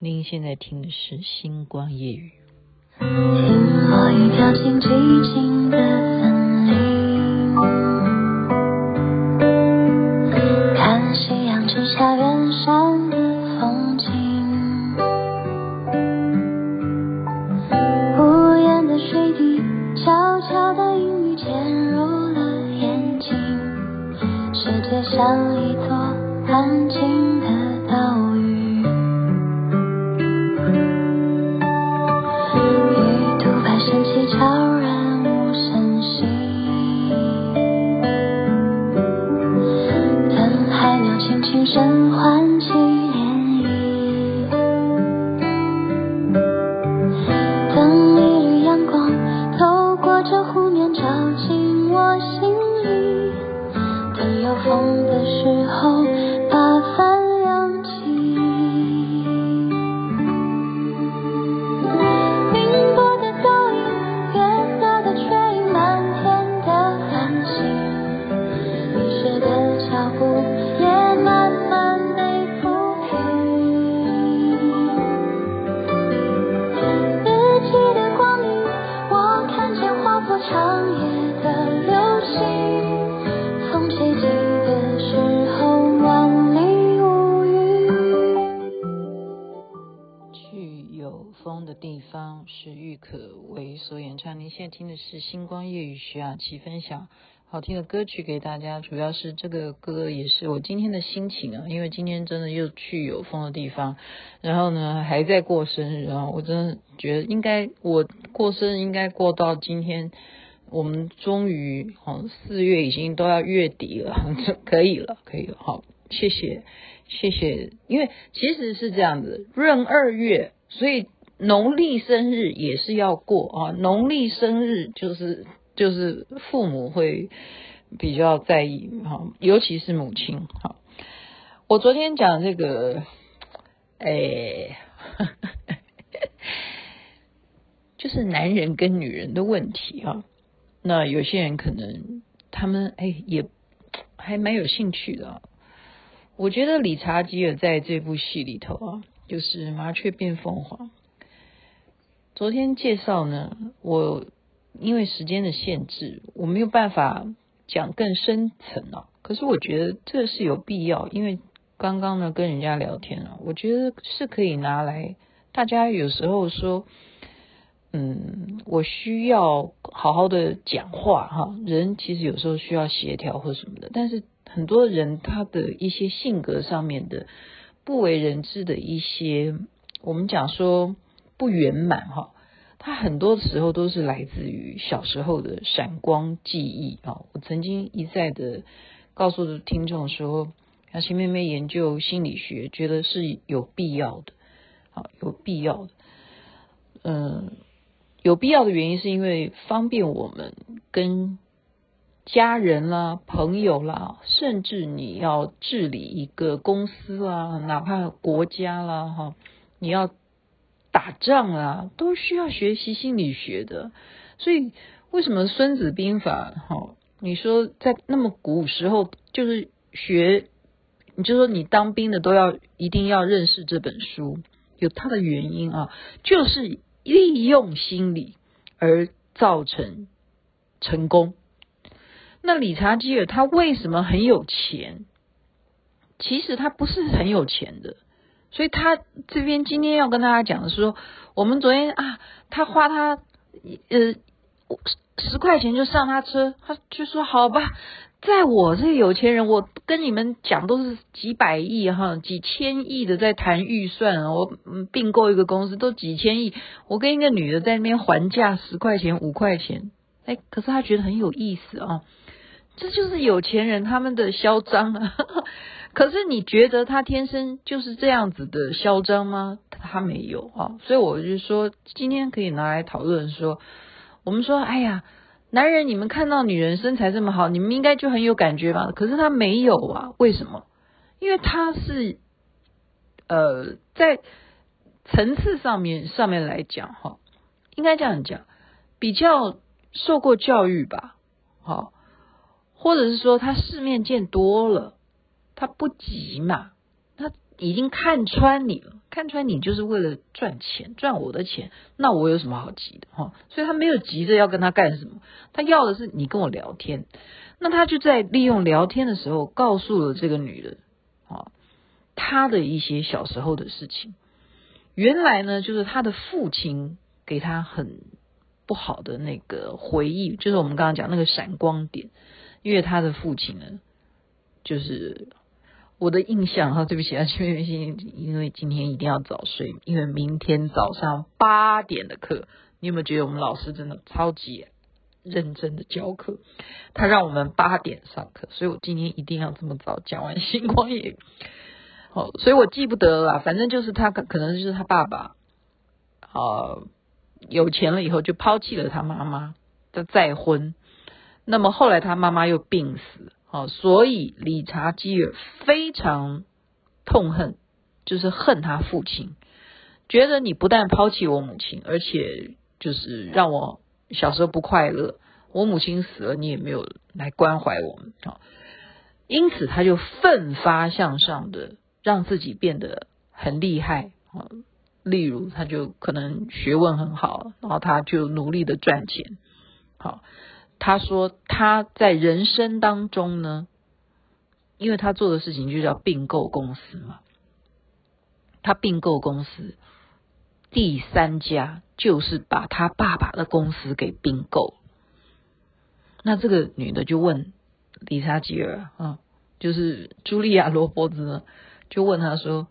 您现在听的是《星光夜语》。听落雨飘进寂静的森林，看夕阳之下远山的风景，无言的水滴悄悄的隐喻潜入了眼睛，世界像一座安静在听的是《星光夜雨》，徐雅琪分享好听的歌曲给大家。主要是这个歌也是我今天的心情啊，因为今天真的又去有风的地方，然后呢还在过生日啊，我真的觉得应该我过生日应该过到今天，我们终于哦四月已经都要月底了，可以了，可以了，好，谢谢谢谢，因为其实是这样子，闰二月，所以。农历生日也是要过啊，农历生日就是就是父母会比较在意哈，尤其是母亲哈。我昨天讲这个，哎，就是男人跟女人的问题啊。那有些人可能他们哎也还蛮有兴趣的。我觉得理查吉尔在这部戏里头啊，就是麻雀变凤凰。昨天介绍呢，我因为时间的限制，我没有办法讲更深层啊。可是我觉得这是有必要，因为刚刚呢跟人家聊天啊，我觉得是可以拿来。大家有时候说，嗯，我需要好好的讲话哈。人其实有时候需要协调或什么的，但是很多人他的一些性格上面的不为人知的一些，我们讲说。不圆满哈，它很多时候都是来自于小时候的闪光记忆啊。我曾经一再的告诉听众说，雅琪妹妹研究心理学，觉得是有必要的，啊，有必要的。嗯，有必要的原因是因为方便我们跟家人啦、朋友啦，甚至你要治理一个公司啊，哪怕国家啦，哈，你要。打仗啊，都需要学习心理学的，所以为什么《孙子兵法》哈？你说在那么古时候，就是学，你就说你当兵的都要一定要认识这本书，有它的原因啊，就是利用心理而造成成功。那理查基尔他为什么很有钱？其实他不是很有钱的。所以他这边今天要跟大家讲的是说，我们昨天啊，他花他呃十十块钱就上他车，他就说好吧，在我这有钱人，我跟你们讲都是几百亿哈，几千亿的在谈预算，我并购一个公司都几千亿，我跟一个女的在那边还价十块钱五块钱，哎，可是他觉得很有意思啊，这就是有钱人他们的嚣张啊。可是你觉得他天生就是这样子的嚣张吗？他没有啊，所以我就说今天可以拿来讨论说，我们说哎呀，男人你们看到女人身材这么好，你们应该就很有感觉吧？可是他没有啊，为什么？因为他是呃在层次上面上面来讲哈，应该这样讲，比较受过教育吧，好，或者是说他世面见多了。他不急嘛，他已经看穿你了，看穿你就是为了赚钱，赚我的钱，那我有什么好急的哈？所以他没有急着要跟他干什么，他要的是你跟我聊天。那他就在利用聊天的时候，告诉了这个女的啊，他的一些小时候的事情。原来呢，就是他的父亲给他很不好的那个回忆，就是我们刚刚讲那个闪光点，因为他的父亲呢，就是。我的印象哈，对不起啊，因为因为今天一定要早睡，因为明天早上八点的课。你有没有觉得我们老师真的超级认真的教课？他让我们八点上课，所以我今天一定要这么早讲完星光夜。好，所以我记不得了，反正就是他可可能就是他爸爸，呃，有钱了以后就抛弃了他妈妈，的再婚。那么后来他妈妈又病死。好，所以理查基尔非常痛恨，就是恨他父亲，觉得你不但抛弃我母亲，而且就是让我小时候不快乐。我母亲死了，你也没有来关怀我们啊。因此，他就奋发向上的让自己变得很厉害啊。例如，他就可能学问很好，然后他就努力的赚钱。好。他说他在人生当中呢，因为他做的事情就叫并购公司嘛，他并购公司第三家就是把他爸爸的公司给并购。那这个女的就问理查吉尔啊，就是茱莉亚罗伯兹呢，就问他说：“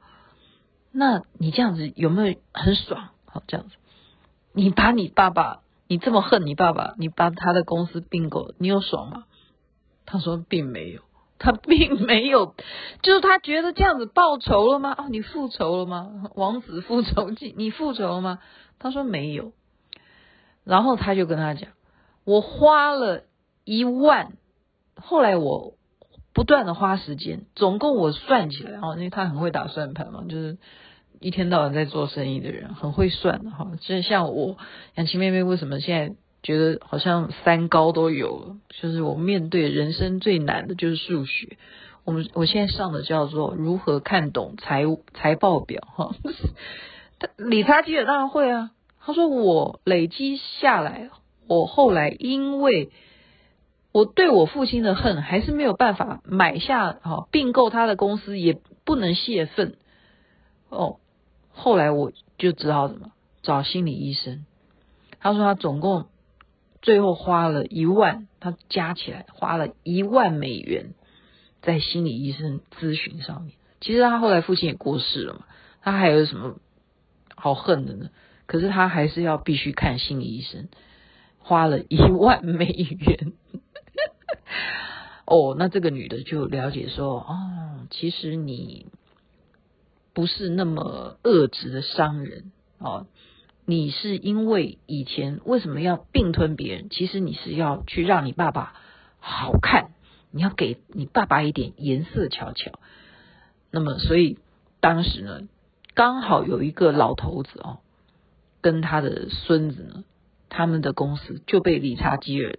那你这样子有没有很爽？好，这样子，你把你爸爸。”你这么恨你爸爸，你把他的公司并购，你有爽吗？他说并没有，他并没有，就是他觉得这样子报仇了吗？哦，你复仇了吗？王子复仇记，你复仇了吗？他说没有。然后他就跟他讲，我花了一万，后来我不断的花时间，总共我算起来哦，因为他很会打算盘嘛，就是。一天到晚在做生意的人很会算的哈，就像我杨琪妹妹为什么现在觉得好像三高都有了？就是我面对人生最难的就是数学。我们我现在上的叫做如何看懂财务财报表哈。他理查基尔当然会啊，他说我累积下来，我后来因为我对我父亲的恨还是没有办法买下哈并购他的公司，也不能泄愤哦。后来我就只好怎么找心理医生。他说他总共最后花了一万，他加起来花了一万美元在心理医生咨询上面。其实他后来父亲也过世了嘛，他还有什么好恨的呢？可是他还是要必须看心理医生，花了一万美元。哦，那这个女的就了解说，哦，其实你。不是那么恶质的商人哦，你是因为以前为什么要并吞别人？其实你是要去让你爸爸好看，你要给你爸爸一点颜色瞧瞧。那么，所以当时呢，刚好有一个老头子哦，跟他的孙子呢，他们的公司就被理查基尔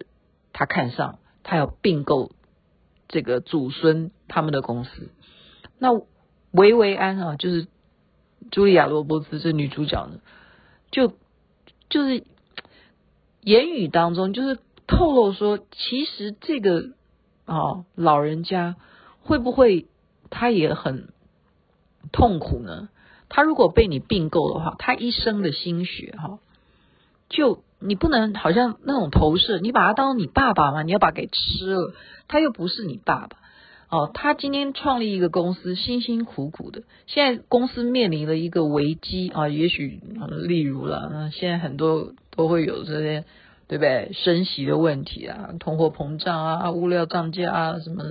他看上，他要并购这个祖孙他们的公司。那维维安啊，就是茱莉亚罗伯兹这女主角呢，就就是言语当中就是透露说，其实这个啊老人家会不会他也很痛苦呢？他如果被你并购的话，他一生的心血哈，就你不能好像那种投射，你把他当你爸爸嘛，你要把他给吃了，他又不是你爸爸。哦，他今天创立一个公司，辛辛苦苦的，现在公司面临了一个危机啊，也许例如了，那现在很多都会有这些，对不对？升息的问题啊，通货膨胀啊，物料涨价啊，什么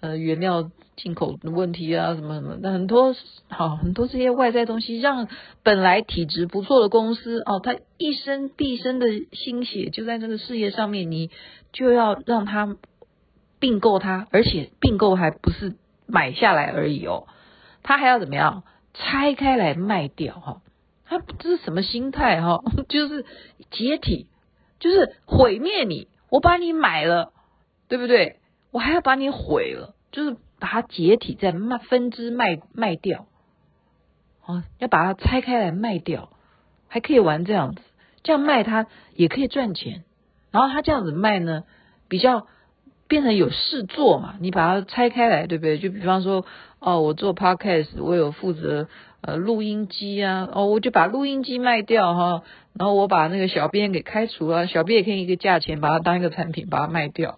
呃原料进口的问题啊，什么什么，那很多好很多这些外在东西，让本来体质不错的公司哦，他一生毕生的心血就在这个事业上面，你就要让他。并购它，而且并购还不是买下来而已哦，他还要怎么样拆开来卖掉哈？他这是什么心态哈？就是解体，就是毁灭你。我把你买了，对不对？我还要把你毁了，就是把它解体再卖分支卖卖掉。啊，要把它拆开来卖掉，还可以玩这样子，这样卖它也可以赚钱。然后他这样子卖呢，比较变成有事做嘛。你把它拆开来，对不对？就比方说，哦，我做 podcast，我有负责呃录音机啊，哦，我就把录音机卖掉哈。然后我把那个小编给开除了，小编也可以一个价钱把它当一个产品把它卖掉。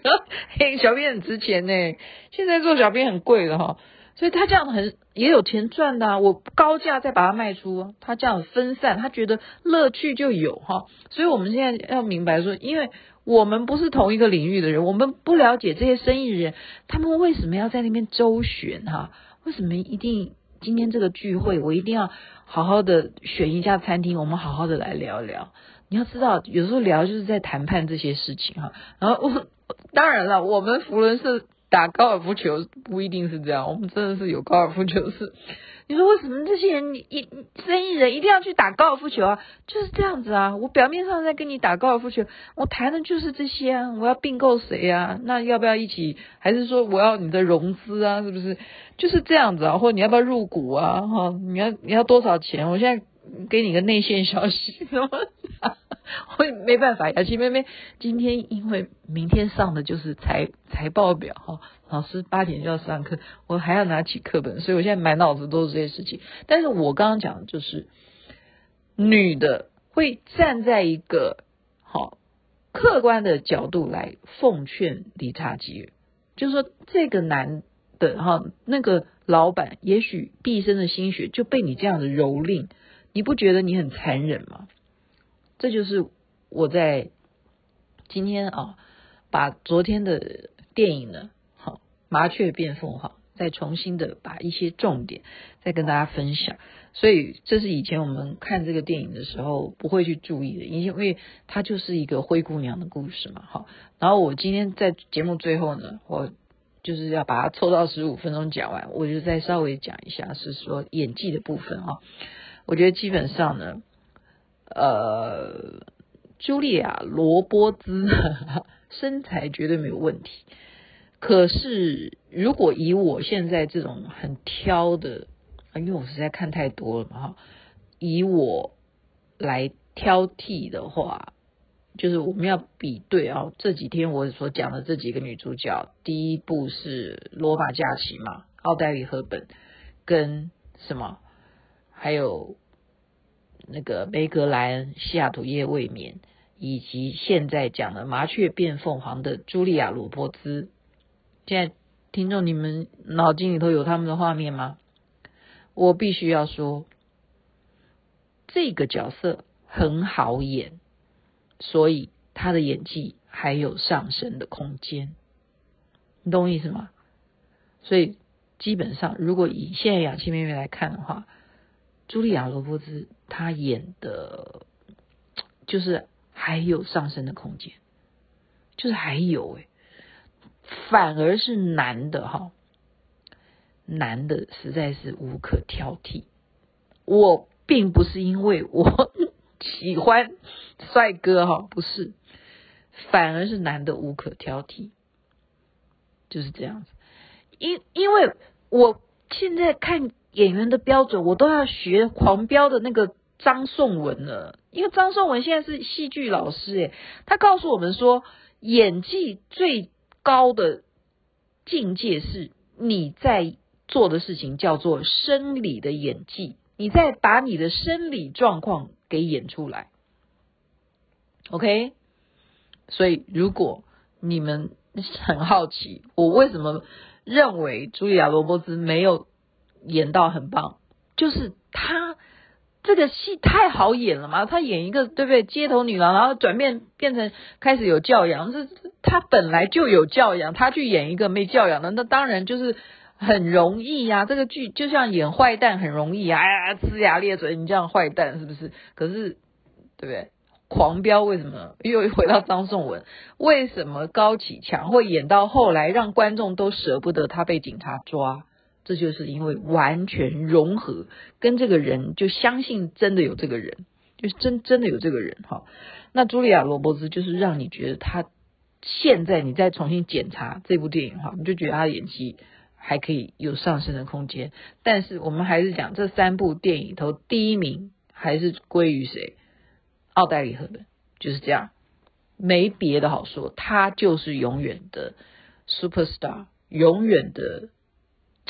嘿，小编很值钱呢，现在做小编很贵的哈。所以他这样很也有钱赚的啊，我高价再把它卖出，他这样分散，他觉得乐趣就有哈。所以我们现在要明白说，因为我们不是同一个领域的人，我们不了解这些生意人，他们为什么要在那边周旋哈？为什么一定今天这个聚会，我一定要好好的选一家餐厅，我们好好的来聊聊。你要知道，有时候聊就是在谈判这些事情哈。然后我 当然了，我们福伦是。打高尔夫球不一定是这样，我们真的是有高尔夫球室。你说为什么这些人一生意人一定要去打高尔夫球啊？就是这样子啊。我表面上在跟你打高尔夫球，我谈的就是这些啊。我要并购谁啊？那要不要一起？还是说我要你的融资啊？是不是？就是这样子啊。或者你要不要入股啊？哈，你要你要多少钱？我现在给你个内线消息。我也没办法，雅琪妹妹今天因为明天上的就是财财报表哈，老师八点就要上课，我还要拿起课本，所以我现在满脑子都是这些事情。但是我刚刚讲的就是女的会站在一个好客观的角度来奉劝理查吉，就是说这个男的哈那个老板，也许毕生的心血就被你这样的蹂躏，你不觉得你很残忍吗？这就是我在今天啊，把昨天的电影呢，好《麻雀变凤凰》，再重新的把一些重点再跟大家分享。所以这是以前我们看这个电影的时候不会去注意的，因为它就是一个灰姑娘的故事嘛。好，然后我今天在节目最后呢，我就是要把它凑到十五分钟讲完，我就再稍微讲一下，是说演技的部分哈。我觉得基本上呢。呃，茱莉亚·罗伯兹 身材绝对没有问题。可是，如果以我现在这种很挑的，因为我实在看太多了嘛哈，以我来挑剔的话，就是我们要比对啊。这几天我所讲的这几个女主角，第一部是《罗马假期》嘛，奥黛丽·赫本跟什么，还有。那个梅格莱恩、西雅图夜未眠，以及现在讲的麻雀变凤凰的茱莉亚·罗伯兹，现在听众你们脑筋里头有他们的画面吗？我必须要说，这个角色很好演，所以他的演技还有上升的空间，你懂我意思吗？所以基本上，如果以现在氧气妹妹来看的话，茱莉亚·罗伯兹。他演的，就是还有上升的空间，就是还有哎，反而是男的哈，男的实在是无可挑剔。我并不是因为我 喜欢帅哥哈，不是，反而是男的无可挑剔，就是这样子。因因为我现在看演员的标准，我都要学狂飙的那个。张颂文了，因为张颂文现在是戏剧老师，诶，他告诉我们说，演技最高的境界是你在做的事情叫做生理的演技，你在把你的生理状况给演出来。OK，所以如果你们很好奇，我为什么认为茱莉亚·罗伯兹没有演到很棒，就是他。这个戏太好演了嘛，他演一个对不对？街头女郎，然后转变变成开始有教养，这他本来就有教养，他去演一个没教养的，那当然就是很容易呀、啊。这个剧就像演坏蛋很容易啊，呲牙咧嘴，你这样坏蛋是不是？可是对不对？狂飙为什么又回到张颂文？为什么高启强会演到后来让观众都舍不得他被警察抓？这就是因为完全融合，跟这个人就相信真的有这个人，就是真真的有这个人哈。那茱莉亚·罗伯兹就是让你觉得他现在你再重新检查这部电影哈，你就觉得他的演技还可以有上升的空间。但是我们还是讲这三部电影头第一名还是归于谁？奥黛丽·赫本，就是这样，没别的好说，她就是永远的 super star，永远的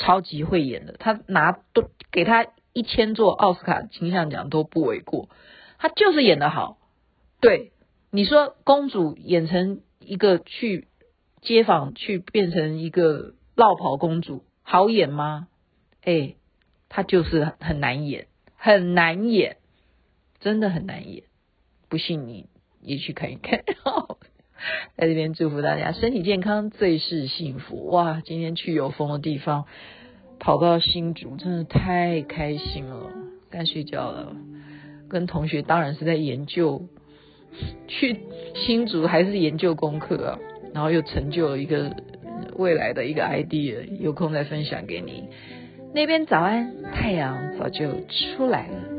超级会演的。他拿都给他一千座奥斯卡金像奖都不为过，他就是演得好。对，你说公主演成一个去街访去变成一个落跑公主，好演吗？哎，他就是很难演，很难演，真的很难演。不信你也去看一看。在这边祝福大家身体健康，最是幸福。哇，今天去有风的地方，跑到新竹，真的太开心了，该睡觉了。跟同学当然是在研究。去新竹还是研究功课啊，然后又成就了一个未来的一个 idea，有空再分享给你。那边早安，太阳早就出来了。